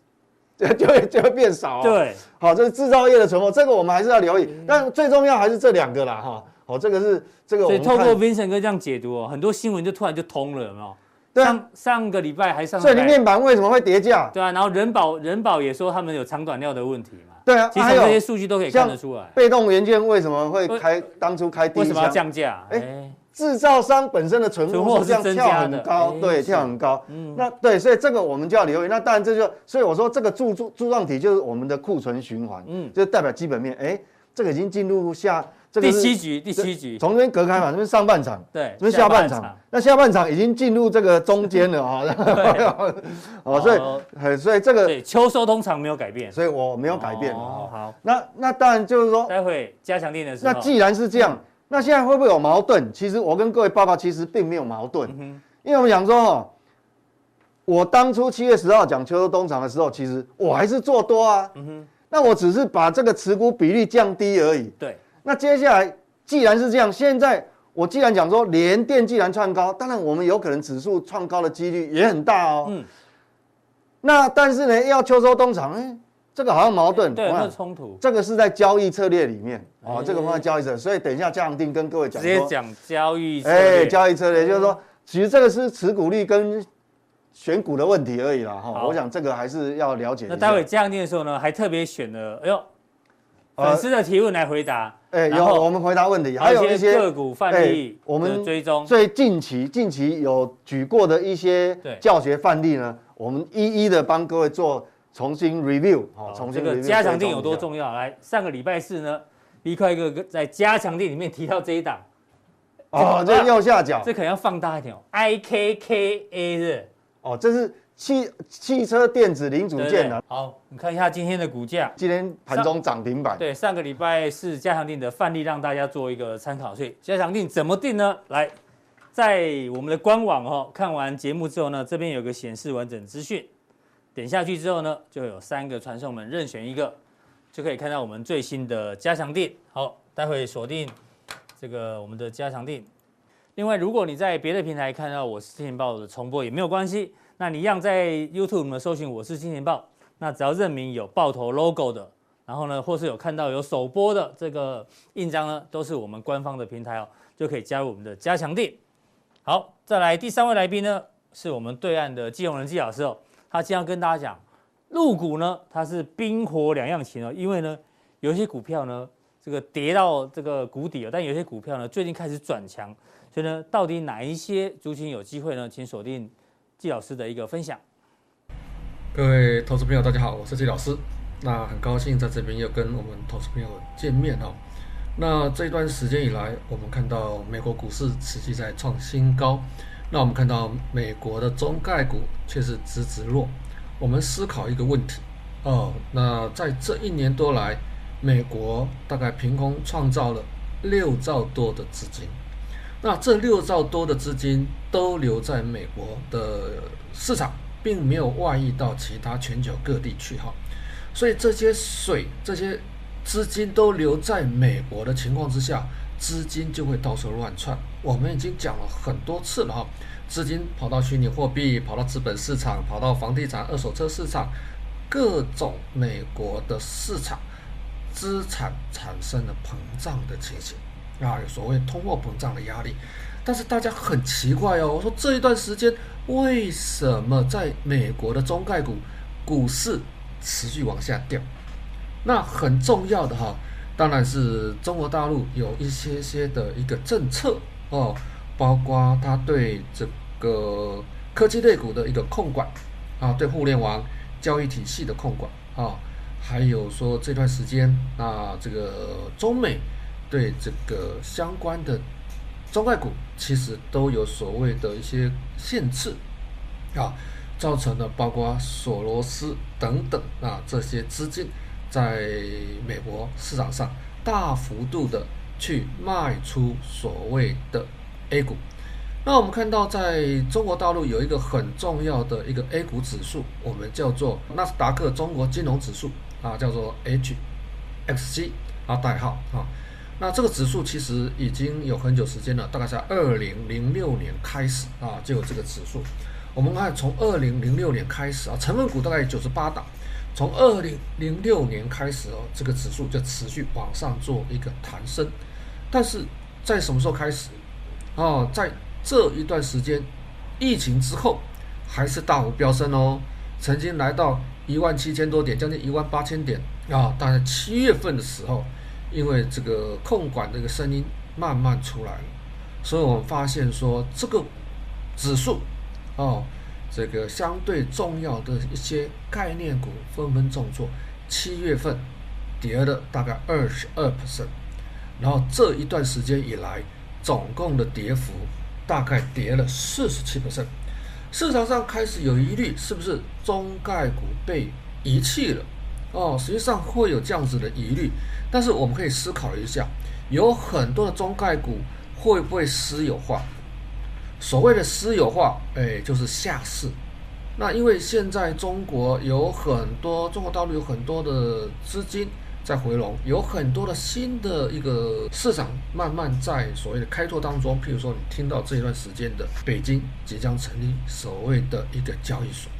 就会就会变少，对，好，这是制造业的存货，这个我们还是要留意，但最重要还是这两个啦，哈，好，这个是这个。所以透过 Vincent 哥这样解读哦，很多新闻就突然就通了，有没有？对，上上个礼拜还上。所以你面板为什么会跌价？对啊，然后人保人保也说他们有长短料的问题嘛。对啊，其实这些数据都可以看得出来。被动元件为什么会开当初开低？为什么要降价？哎。制造商本身的存货是这样跳很高，对，跳很高。嗯，那对，所以这个我们就要留意。那当然这就，所以我说这个柱柱柱状体就是我们的库存循环，嗯，就代表基本面。哎，这个已经进入下这个第七局，第七局从这边隔开嘛，这边上半场，对，这边下半场。那下半场已经进入这个中间了啊，哦，所以，所以这个对秋收通常没有改变，所以我没有改变。哦，好，那那当然就是说，待会加强练的时候，那既然是这样。那现在会不会有矛盾？其实我跟各位报告，其实并没有矛盾，因为我们讲说哈，我当初七月十号讲秋收冬藏的时候，其实我还是做多啊，那我只是把这个持股比例降低而已。对，那接下来既然是这样，现在我既然讲说联电既然创高，当然我们有可能指数创高的几率也很大哦。嗯，那但是呢，要秋收冬藏，哎。这个好像矛盾，对，冲突？这个是在交易策略里面，哦，这个放在交易策略，所以等一下加强錠跟各位讲，直接讲交易，哎，交易策略就是说，其实这个是持股率跟选股的问题而已啦，哈，我想这个还是要了解。那待会加强錠的时候呢，还特别选了，哎呦，粉丝的提问来回答，哎，有我们回答问题，还有一些个股范例，我们追踪。最近期近期有举过的一些教学范例呢，我们一一的帮各位做。重新 review 好，重新 review，这个加强定有多重要？来，上个礼拜四呢，B 快哥在加强定里面提到这一档，哦，这右下角，这可能要放大一点哦，IKKA 是，哦，这是汽汽车电子零组件的。好，你看一下今天的股价，今天盘中涨停板。对，上个礼拜是加强定的范例让大家做一个参考。所以加强定怎么定呢？来，在我们的官网哦，看完节目之后呢，这边有个显示完整资讯。点下去之后呢，就有三个传送门，任选一个，就可以看到我们最新的加强定。好，待会锁定这个我们的加强定。另外，如果你在别的平台看到我是金钱爆的重播也没有关系，那你一样在 YouTube 呢搜寻我是金钱豹，那只要认明有爆头 logo 的，然后呢，或是有看到有首播的这个印章呢，都是我们官方的平台哦，就可以加入我们的加强錠。好，再来第三位来宾呢，是我们对岸的季鸿仁季老师哦。他经常跟大家讲，入股呢，它是冰火两样情哦，因为呢，有些股票呢，这个跌到这个谷底了，但有些股票呢，最近开始转强，所以呢，到底哪一些族群有机会呢？请锁定季老师的一个分享。各位投资朋友，大家好，我是季老师。那很高兴在这边又跟我们投资朋友见面哦。那这段时间以来，我们看到美国股市持续在创新高。那我们看到美国的中概股却是直直落。我们思考一个问题哦，那在这一年多来，美国大概凭空创造了六兆多的资金。那这六兆多的资金都留在美国的市场，并没有外溢到其他全球各地去哈。所以这些水、这些资金都留在美国的情况之下，资金就会到处乱窜。我们已经讲了很多次了哈，资金跑到虚拟货币，跑到资本市场，跑到房地产、二手车市场，各种美国的市场资产产生了膨胀的情形啊，有所谓通货膨胀的压力。但是大家很奇怪哦，我说这一段时间为什么在美国的中概股股市持续往下掉，那很重要的哈，当然是中国大陆有一些些的一个政策哦，包括它对这个科技类股的一个控管啊，对互联网交易体系的控管啊，还有说这段时间啊，这个中美对这个相关的中概股其实都有所谓的一些限制啊。造成了包括索罗斯等等啊这些资金在美国市场上大幅度的去卖出所谓的 A 股。那我们看到在中国大陆有一个很重要的一个 A 股指数，我们叫做纳斯达克中国金融指数啊，叫做 HXC 啊代号啊。那这个指数其实已经有很久时间了，大概在二零零六年开始啊就有这个指数。我们看，从二零零六年开始啊，成分股大概九十八档。从二零零六年开始哦，这个指数就持续往上做一个弹升。但是在什么时候开始？哦，在这一段时间，疫情之后，还是大幅飙升哦。曾经来到一万七千多点，将近一万八千点啊。大概七月份的时候，因为这个控管这个声音慢慢出来了，所以我们发现说这个指数。哦，这个相对重要的一些概念股纷纷重挫，七月份跌了大概二十二 percent，然后这一段时间以来，总共的跌幅大概跌了四十七 percent，市场上开始有疑虑，是不是中概股被遗弃了？哦，实际上会有这样子的疑虑，但是我们可以思考一下，有很多的中概股会不会私有化？所谓的私有化，哎，就是下市。那因为现在中国有很多，中国大陆有很多的资金在回笼，有很多的新的一个市场慢慢在所谓的开拓当中。譬如说，你听到这一段时间的北京即将成立所谓的一个交易所，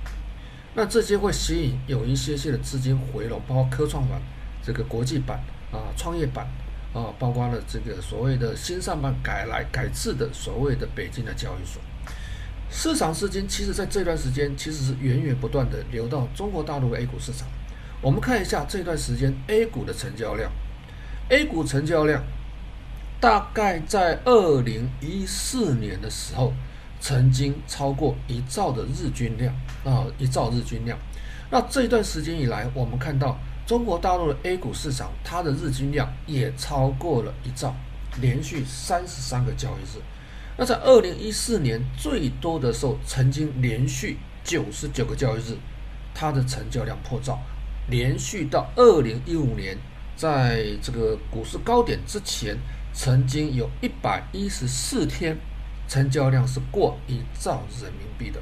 那这些会吸引有一些些的资金回笼，包括科创板、这个国际版啊、创业板。啊，包括了这个所谓的新上半改来改制的所谓的北京的交易所，市场资金其实在这段时间其实是源源不断的流到中国大陆 A 股市场。我们看一下这段时间 A 股的成交量，A 股成交量大概在二零一四年的时候曾经超过一兆的日均量啊，一兆日均量。那这一段时间以来，我们看到。中国大陆的 A 股市场，它的日均量也超过了一兆，连续三十三个交易日。那在二零一四年最多的时候，曾经连续九十九个交易日，它的成交量破兆，连续到二零一五年，在这个股市高点之前，曾经有一百一十四天成交量是过一兆人民币的，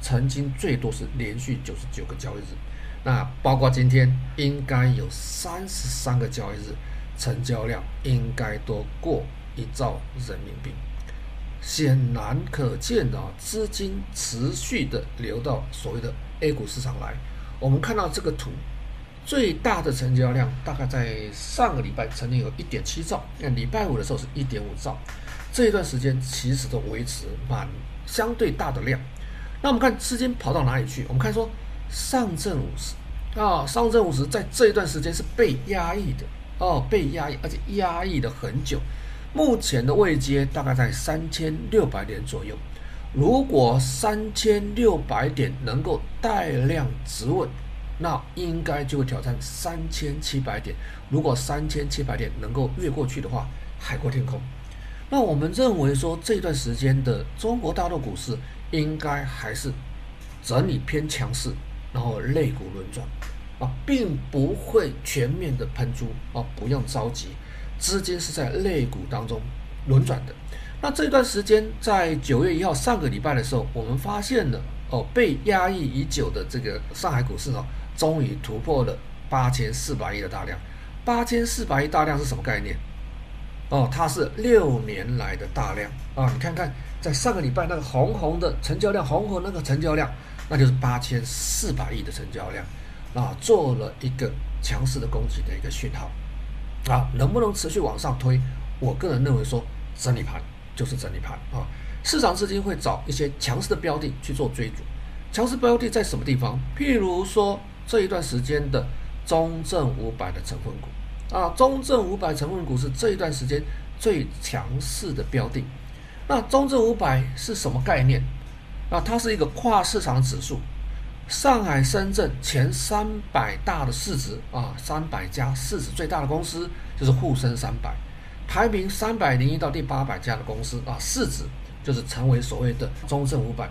曾经最多是连续九十九个交易日。那包括今天应该有三十三个交易日，成交量应该都过一兆人民币。显然可见啊，资金持续的流到所谓的 A 股市场来。我们看到这个图，最大的成交量大概在上个礼拜曾经有一点七兆，那礼拜五的时候是一点五兆。这一段时间其实都维持蛮相对大的量。那我们看资金跑到哪里去？我们看说。上证五十啊，上证五十在这一段时间是被压抑的哦，被压抑，而且压抑了很久。目前的位阶大概在三千六百点左右。如果三千六百点能够带量止稳，那应该就会挑战三千七百点。如果三千七百点能够越过去的话，海阔天空。那我们认为说，这段时间的中国大陆股市应该还是整理偏强势。然后类股轮转，啊，并不会全面的喷出啊，不用着急，资金是在类股当中轮转的。那这段时间，在九月一号上个礼拜的时候，我们发现了哦，被压抑已久的这个上海股市呢，终于突破了八千四百亿的大量。八千四百亿大量是什么概念？哦，它是六年来的大量啊！你看看，在上个礼拜那个红红的成交量，红红那个成交量。那就是八千四百亿的成交量，啊，做了一个强势的攻击的一个讯号，啊，能不能持续往上推？我个人认为说，整理盘就是整理盘啊，市场资金会找一些强势的标的去做追逐，强势标的在什么地方？譬如说这一段时间的中证五百的成分股，啊，中证五百成分股是这一段时间最强势的标的。那中证五百是什么概念？啊，它是一个跨市场指数，上海、深圳前三百大的市值啊，三百家市值最大的公司就是沪深三百，排名三百零一到第八百家的公司啊，市值就是成为所谓的中证五百。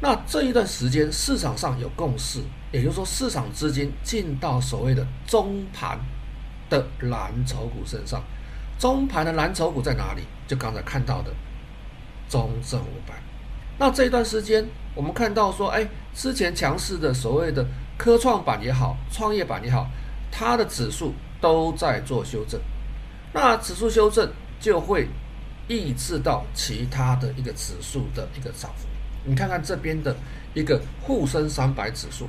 那这一段时间市场上有共识，也就是说市场资金进到所谓的中盘的蓝筹股身上，中盘的蓝筹股在哪里？就刚才看到的中证五百。那这一段时间，我们看到说，哎，之前强势的所谓的科创板也好，创业板也好，它的指数都在做修正。那指数修正就会抑制到其他的一个指数的一个涨幅。你看看这边的一个沪深三百指数，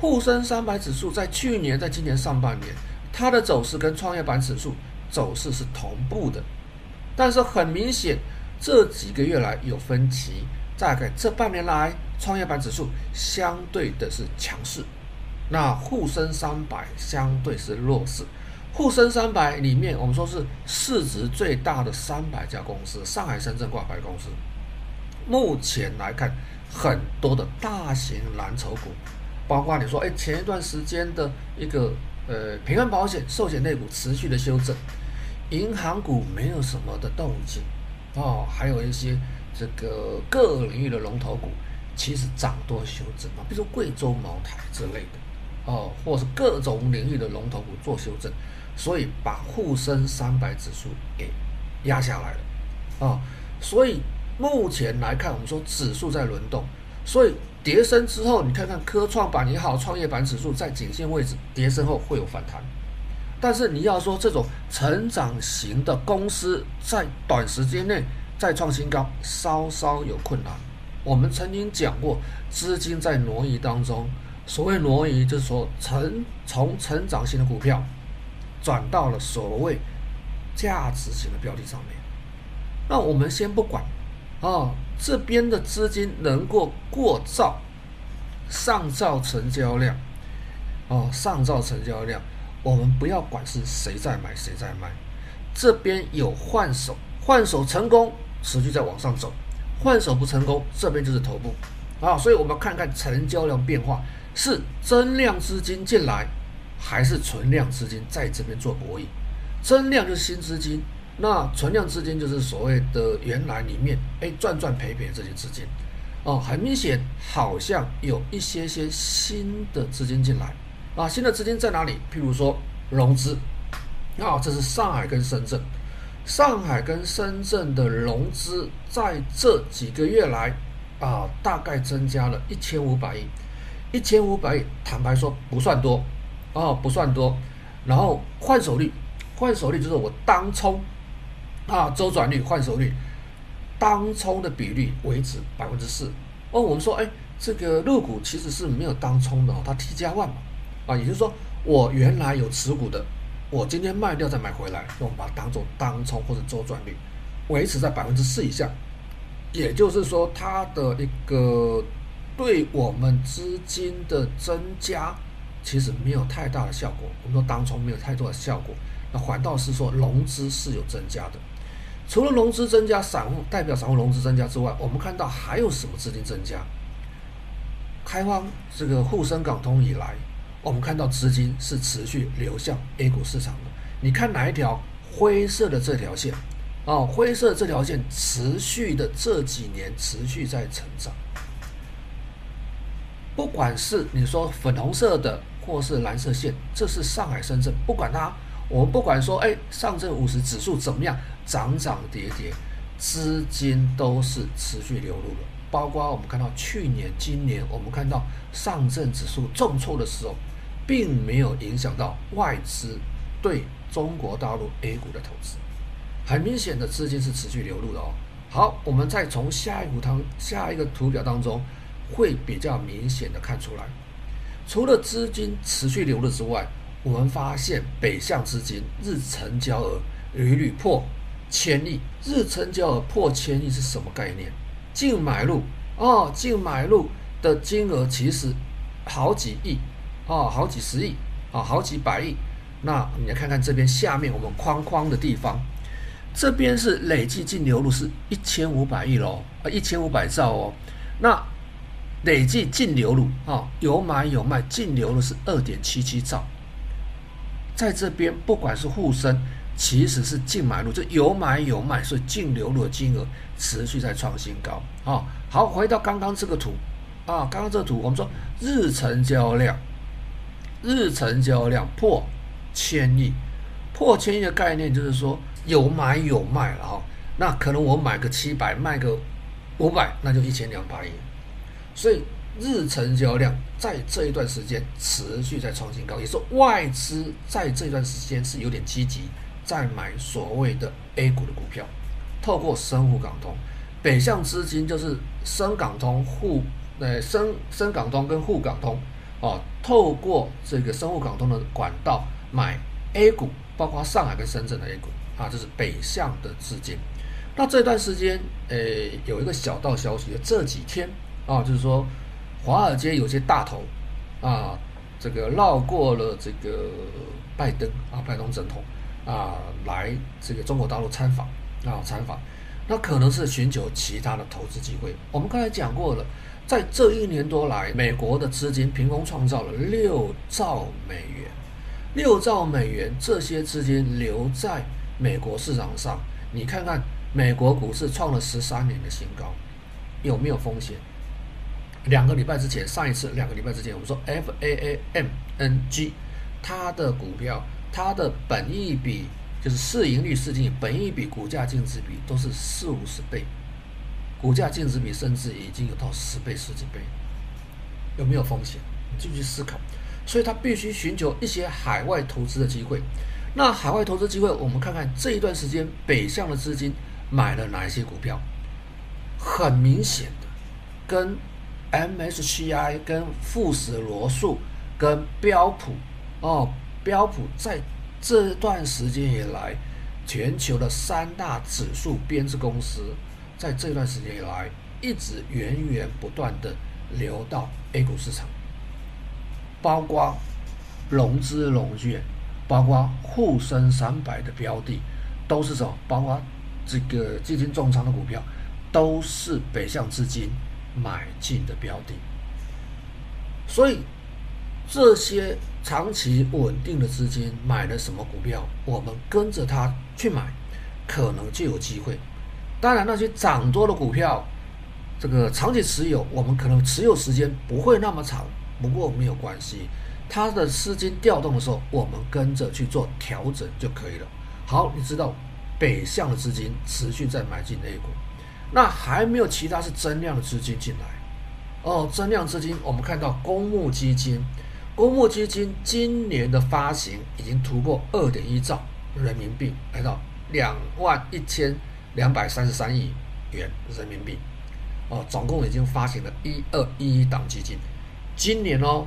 沪深三百指数在去年、在今年上半年，它的走势跟创业板指数走势是同步的，但是很明显这几个月来有分歧。大概这半年来，创业板指数相对的是强势，那沪深三百相对是弱势。沪深三百里面，我们说是市值最大的三百家公司，上海、深圳挂牌公司。目前来看，很多的大型蓝筹股，包括你说，哎，前一段时间的一个呃平安保险、寿险类股持续的修正，银行股没有什么的动静哦，还有一些。这个各领域的龙头股其实涨多修正啊，比如说贵州茅台之类的哦，或是各种领域的龙头股做修正，所以把沪深三百指数给压下来了啊、所以目前来看，我们说指数在轮动，所以跌升之后，你看看科创板也好，创业板指数在颈线位置跌升后会有反弹，但是你要说这种成长型的公司在短时间内。再创新高，稍稍有困难。我们曾经讲过，资金在挪移当中，所谓挪移，就是说成从成长型的股票转到了所谓价值型的标的上面。那我们先不管啊，这边的资金能够过兆上兆成交量，哦，上兆成交量，我们不要管是谁在买谁在卖，这边有换手，换手成功。持续在往上走，换手不成功，这边就是头部啊，所以我们看看成交量变化，是增量资金进来，还是存量资金在这边做博弈？增量就是新资金，那存量资金就是所谓的原来里面哎赚赚赔赔这些资金哦，很明显好像有一些些新的资金进来啊，新的资金在哪里？譬如说融资，啊，这是上海跟深圳。上海跟深圳的融资在这几个月来啊，大概增加了一千五百亿，一千五百亿，坦白说不算多，哦，不算多。然后换手率，换手率就是我当冲啊，周转率、换手率，当冲的比例维持百分之四。哦，我们说，哎，这个入股其实是没有当冲的哦，它 T 加 one 嘛，啊，也就是说我原来有持股的。我今天卖掉再买回来，我们把它当做当冲或者周转率，维持在百分之四以下，也就是说它的一个对我们资金的增加其实没有太大的效果。我们说当冲没有太多的效果，那反倒是说融资是有增加的。除了融资增加，散户代表散户融资增加之外，我们看到还有什么资金增加？开放这个沪深港通以来，我们看到资金是持续流向 A 股市场的。你看哪一条灰色的这条线？哦，灰色这条线持续的这几年持续在成长。不管是你说粉红色的，或是蓝色线，这是上海、深圳，不管它，我们不管说，哎，上证五十指数怎么样，涨涨跌跌，资金都是持续流入的。包括我们看到去年、今年，我们看到上证指数重挫的时候，并没有影响到外资对中国大陆 A 股的投资，很明显的资金是持续流入的哦。好，我们再从下一幅图、下一个图表当中。会比较明显的看出来，除了资金持续流入之外，我们发现北向资金日成交额屡屡破千亿。日成交额破千亿是什么概念？净买入哦，净买入的金额其实好几亿哦，好几十亿啊、哦，好几百亿。那你来看看这边下面我们框框的地方，这边是累计净流入是一千五百亿喽，啊，一千五百兆哦，那。累计净流入啊，有买有卖，净流入是二点七七兆。在这边，不管是沪深，其实是净买入，就有买有卖，所以净流入的金额持续在创新高啊。好，回到刚刚这个图啊，刚刚这个图，我们说日成交量，日成交量破千亿，破千亿的概念就是说有买有卖了哈。那可能我买个七百，卖个五百，那就一千两百亿。所以日成交量在这一段时间持续在创新高，也是外资在这段时间是有点积极在买所谓的 A 股的股票，透过深沪港通，北向资金就是深港通沪，呃深深港通跟沪港通，哦，透过这个深沪港通的管道买 A 股，包括上海跟深圳的 A 股啊，这是北向的资金。那这段时间，呃，有一个小道消息，这几天。啊，就是说，华尔街有些大头啊，这个绕过了这个拜登啊，拜登总统啊，来这个中国大陆参访啊，参访，那可能是寻求其他的投资机会。我们刚才讲过了，在这一年多来，美国的资金凭空创造了六兆美元，六兆美元这些资金留在美国市场上，你看看美国股市创了十三年的新高，有没有风险？两个礼拜之前，上一次两个礼拜之前，我们说 F A A M N G，它的股票，它的本益比就是市盈率、市净率、本益比、股价净值比都是四五十倍，股价净值比甚至已经有到十倍、十几倍，有没有风险？你继续思考。所以它必须寻求一些海外投资的机会。那海外投资机会，我们看看这一段时间北向的资金买了哪一些股票？很明显的，跟 MSCI 跟富时罗素跟标普哦，标普在这段时间以来，全球的三大指数编制公司，在这段时间以来，一直源源不断的流到 A 股市场，包括融资融券，包括沪深三百的标的，都是什么？包括这个基金重仓的股票，都是北向资金。买进的标的，所以这些长期稳定的资金买了什么股票，我们跟着它去买，可能就有机会。当然，那些涨多的股票，这个长期持有，我们可能持有时间不会那么长，不过没有关系。它的资金调动的时候，我们跟着去做调整就可以了。好，你知道北向的资金持续在买进 A 股。那还没有其他是增量的资金进来。哦，增量资金我们看到公募基金，公募基金今年的发行已经突破二点一兆人民币，来到两万一千两百三十三亿元人民币。哦，总共已经发行了一二一一档基金，今年哦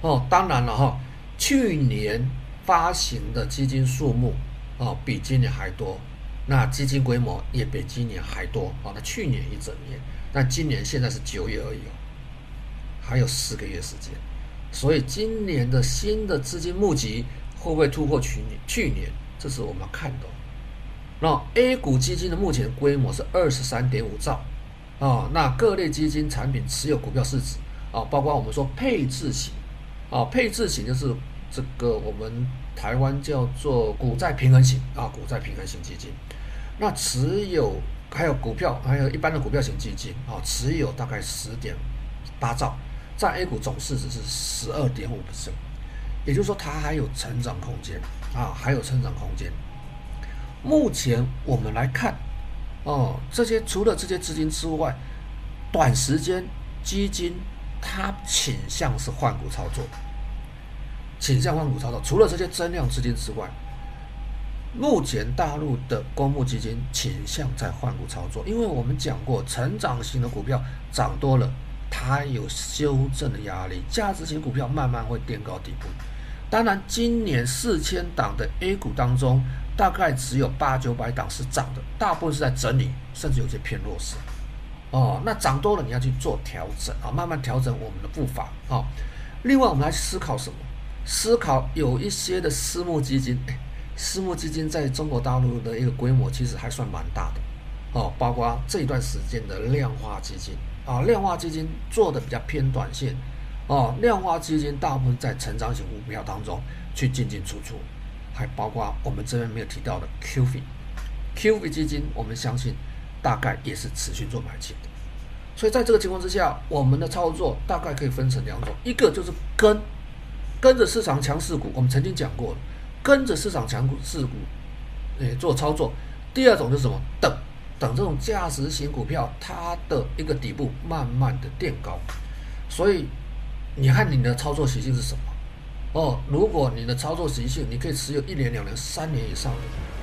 哦，当然了哈、哦，去年发行的基金数目哦比今年还多。那基金规模也比今年还多啊！那去年一整年，那今年现在是九月而已哦，还有四个月时间。所以今年的新的资金募集会不会突破去年？去年，这是我们要看的。那 A 股基金的目前规模是二十三点五兆啊，那各类基金产品持有股票市值啊，包括我们说配置型啊，配置型就是这个我们台湾叫做股债平衡型啊，股债平衡型基金，那持有还有股票，还有一般的股票型基金啊，持有大概十点八兆，占 A 股总市值是十二点五%，也就是说它还有成长空间啊，还有成长空间。目前我们来看，哦，这些除了这些资金之外，短时间基金它倾向是换股操作，倾向换股操作。除了这些增量资金之外，目前大陆的公募基金倾向在换股操作，因为我们讲过，成长型的股票涨多了，它有修正的压力，价值型股票慢慢会垫高底部。当然，今年四千档的 A 股当中，大概只有八九百档是涨的，大部分是在整理，甚至有些偏弱势。哦，那涨多了你要去做调整啊，慢慢调整我们的步伐啊。另外，我们来思考什么？思考有一些的私募基金，私募基金在中国大陆的一个规模其实还算蛮大的哦，包括这一段时间的量化基金啊，量化基金做的比较偏短线。哦，量化基金大部分在成长型股票当中去进进出出，还包括我们这边没有提到的 QF，QF 基金，我们相信大概也是持续做买进的。所以在这个情况之下，我们的操作大概可以分成两种，一个就是跟跟着市场强势股，我们曾经讲过了，跟着市场强势股诶做操作；第二种就是什么？等等这种价值型股票它的一个底部慢慢的垫高，所以。你看你的操作习性是什么？哦，如果你的操作习性，你可以持有一年、两年、三年以上，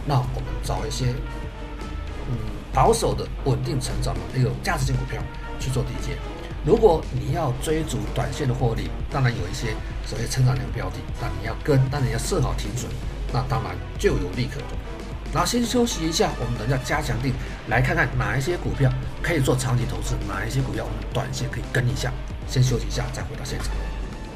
那我们找一些嗯保守的、稳定成长的那种价值型股票去做低接。如果你要追逐短线的获利，当然有一些所谓成长型标的，那你要跟，但你要设好停损，那当然就有利可图。然后先休息一下，我们等一下加强定来看看哪一些股票可以做长期投资，哪一些股票我们短线可以跟一下。先休息一下，再回到现场。